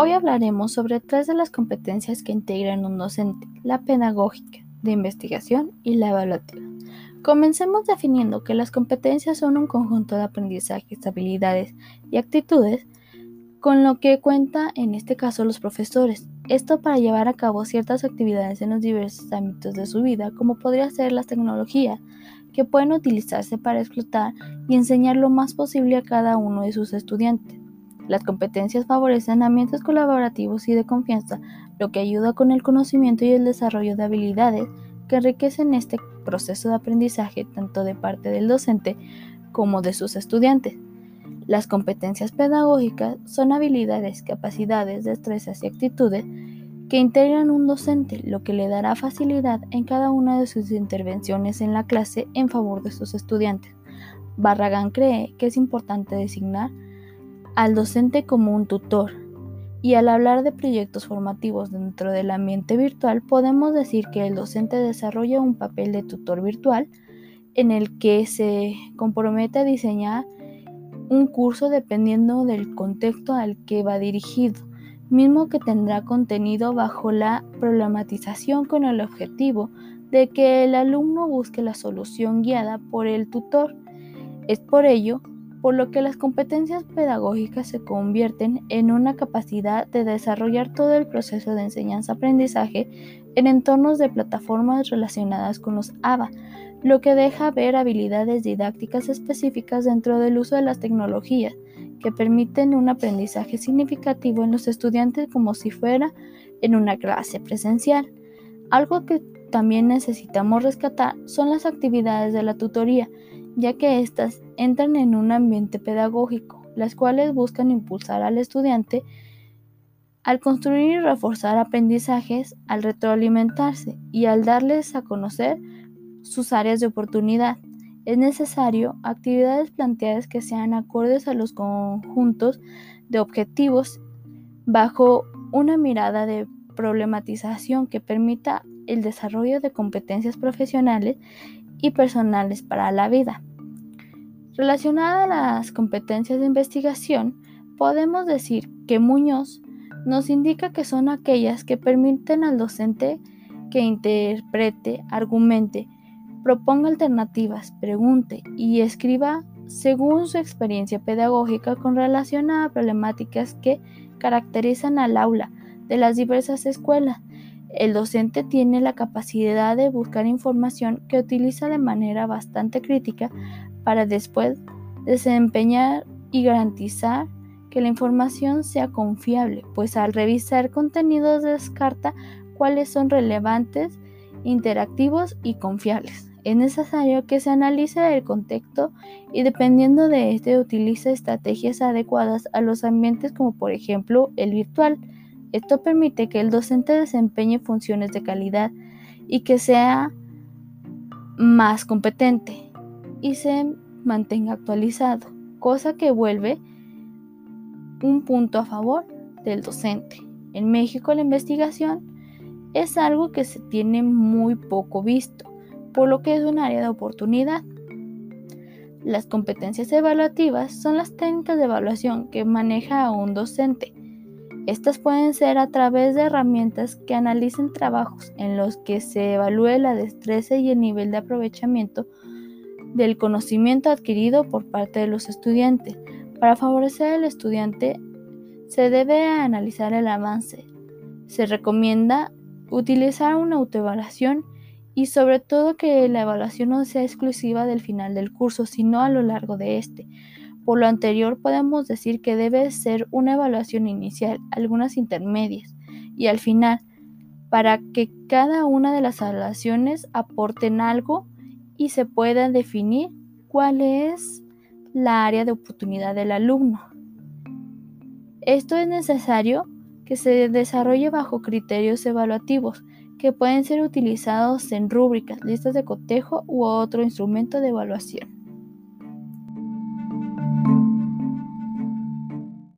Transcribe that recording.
Hoy hablaremos sobre tres de las competencias que integran un docente, la pedagógica, de investigación y la evaluativa. Comencemos definiendo que las competencias son un conjunto de aprendizajes, habilidades y actitudes con lo que cuenta en este caso los profesores. Esto para llevar a cabo ciertas actividades en los diversos ámbitos de su vida, como podría ser la tecnología, que pueden utilizarse para explotar y enseñar lo más posible a cada uno de sus estudiantes. Las competencias favorecen ambientes colaborativos y de confianza, lo que ayuda con el conocimiento y el desarrollo de habilidades que enriquecen este proceso de aprendizaje tanto de parte del docente como de sus estudiantes. Las competencias pedagógicas son habilidades, capacidades, destrezas y actitudes que integran un docente, lo que le dará facilidad en cada una de sus intervenciones en la clase en favor de sus estudiantes. Barragán cree que es importante designar al docente como un tutor. Y al hablar de proyectos formativos dentro del ambiente virtual, podemos decir que el docente desarrolla un papel de tutor virtual en el que se compromete a diseñar un curso dependiendo del contexto al que va dirigido, mismo que tendrá contenido bajo la problematización con el objetivo de que el alumno busque la solución guiada por el tutor. Es por ello por lo que las competencias pedagógicas se convierten en una capacidad de desarrollar todo el proceso de enseñanza-aprendizaje en entornos de plataformas relacionadas con los ABA, lo que deja ver habilidades didácticas específicas dentro del uso de las tecnologías que permiten un aprendizaje significativo en los estudiantes como si fuera en una clase presencial. Algo que también necesitamos rescatar son las actividades de la tutoría, ya que éstas entran en un ambiente pedagógico, las cuales buscan impulsar al estudiante al construir y reforzar aprendizajes, al retroalimentarse y al darles a conocer sus áreas de oportunidad. Es necesario actividades planteadas que sean acordes a los conjuntos de objetivos bajo una mirada de problematización que permita el desarrollo de competencias profesionales y personales para la vida. Relacionada a las competencias de investigación, podemos decir que Muñoz nos indica que son aquellas que permiten al docente que interprete, argumente, proponga alternativas, pregunte y escriba según su experiencia pedagógica con relación a problemáticas que caracterizan al aula de las diversas escuelas. El docente tiene la capacidad de buscar información que utiliza de manera bastante crítica para después desempeñar y garantizar que la información sea confiable, pues al revisar contenidos descarta cuáles son relevantes, interactivos y confiables. Es necesario que se analice el contexto y dependiendo de este utilice estrategias adecuadas a los ambientes como por ejemplo el virtual. Esto permite que el docente desempeñe funciones de calidad y que sea más competente y se mantenga actualizado, cosa que vuelve un punto a favor del docente. En México la investigación es algo que se tiene muy poco visto, por lo que es un área de oportunidad. Las competencias evaluativas son las técnicas de evaluación que maneja un docente. Estas pueden ser a través de herramientas que analicen trabajos en los que se evalúe la destreza y el nivel de aprovechamiento del conocimiento adquirido por parte de los estudiantes. Para favorecer al estudiante se debe analizar el avance. Se recomienda utilizar una autoevaluación y sobre todo que la evaluación no sea exclusiva del final del curso, sino a lo largo de este. Por lo anterior podemos decir que debe ser una evaluación inicial, algunas intermedias y al final, para que cada una de las evaluaciones aporten algo y se pueda definir cuál es la área de oportunidad del alumno. Esto es necesario que se desarrolle bajo criterios evaluativos que pueden ser utilizados en rúbricas, listas de cotejo u otro instrumento de evaluación.